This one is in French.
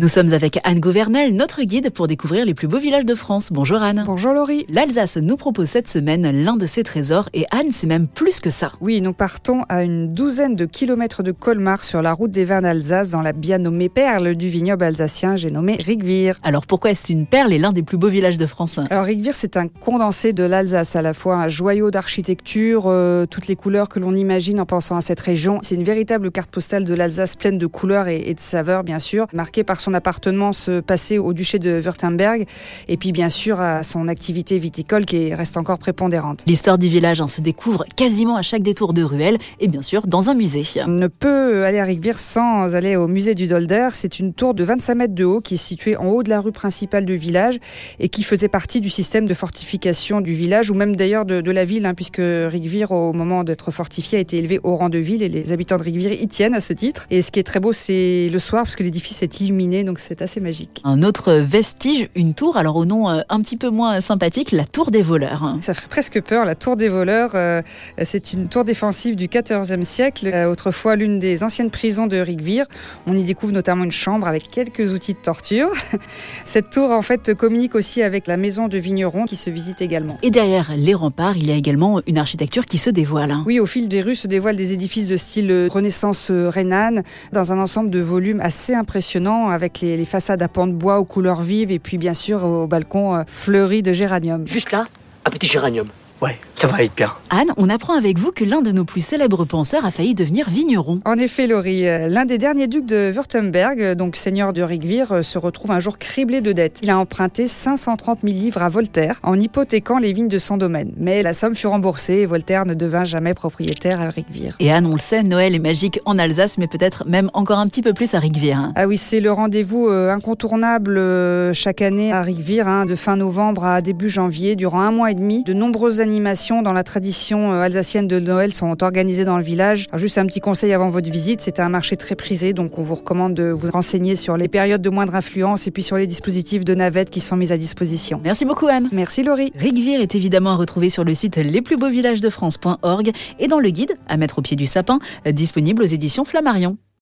Nous sommes avec Anne Gouvernel, notre guide pour découvrir les plus beaux villages de France. Bonjour Anne. Bonjour Laurie. L'Alsace nous propose cette semaine l'un de ses trésors et Anne, c'est même plus que ça. Oui, nous partons à une douzaine de kilomètres de Colmar sur la route des vins d'Alsace dans la bien nommée perle du vignoble alsacien, j'ai nommé Rigvir. Alors pourquoi est-ce une perle et l'un des plus beaux villages de France Alors Rigvir, c'est un condensé de l'Alsace, à la fois un joyau d'architecture, euh, toutes les couleurs que l'on imagine en pensant à cette région. C'est une véritable carte postale de l'Alsace pleine de couleurs et, et de saveurs, bien sûr, marquée par son appartenance passée au duché de Württemberg et puis bien sûr à son activité viticole qui reste encore prépondérante. L'histoire du village hein, se découvre quasiment à chaque détour de ruelle et bien sûr dans un musée. On ne peut aller à Rigvir sans aller au musée du Dolder. C'est une tour de 25 mètres de haut qui est située en haut de la rue principale du village et qui faisait partie du système de fortification du village ou même d'ailleurs de, de, la ville hein, puisque Rigvir au moment d'être fortifié a été élevé au rang de ville et les habitants de Rigvir y tiennent à ce titre. Et ce qui est très beau c'est le soir parce que l'édifice est illuminé donc c'est assez magique. Un autre vestige, une tour, alors au nom euh, un petit peu moins sympathique, la tour des voleurs. Ça ferait presque peur, la tour des voleurs. Euh, c'est une tour défensive du XIVe siècle, euh, autrefois l'une des anciennes prisons de Rigvir. On y découvre notamment une chambre avec quelques outils de torture. Cette tour en fait communique aussi avec la maison de vigneron qui se visite également. Et derrière les remparts, il y a également une architecture qui se dévoile. Oui, au fil des rues se dévoilent des édifices de style Renaissance rhénane dans un ensemble de volumes assez impressionnant avec les, les façades à pans de bois aux couleurs vives et puis bien sûr au balcon euh, fleuri de géranium. Juste là, un petit géranium. Ouais, ça va être bien. Anne, on apprend avec vous que l'un de nos plus célèbres penseurs a failli devenir vigneron. En effet, Laurie, l'un des derniers ducs de Württemberg, donc seigneur de Rigvir, se retrouve un jour criblé de dettes. Il a emprunté 530 000 livres à Voltaire en hypothéquant les vignes de son domaine. Mais la somme fut remboursée et Voltaire ne devint jamais propriétaire à Rigvir. Et Anne, on le sait, Noël est magique en Alsace, mais peut-être même encore un petit peu plus à Rigvir. Hein. Ah oui, c'est le rendez-vous euh, incontournable euh, chaque année à Rigvir, hein, de fin novembre à début janvier, durant un mois et demi. De nombreuses animations dans la tradition alsacienne de Noël sont organisées dans le village. Alors juste un petit conseil avant votre visite, c'est un marché très prisé, donc on vous recommande de vous renseigner sur les périodes de moindre influence et puis sur les dispositifs de navettes qui sont mis à disposition. Merci beaucoup Anne. Merci Laurie. Rigvir est évidemment à retrouver sur le site lesplusbeauxvillagesdefrance.org et dans le guide à mettre au pied du sapin, disponible aux éditions Flammarion.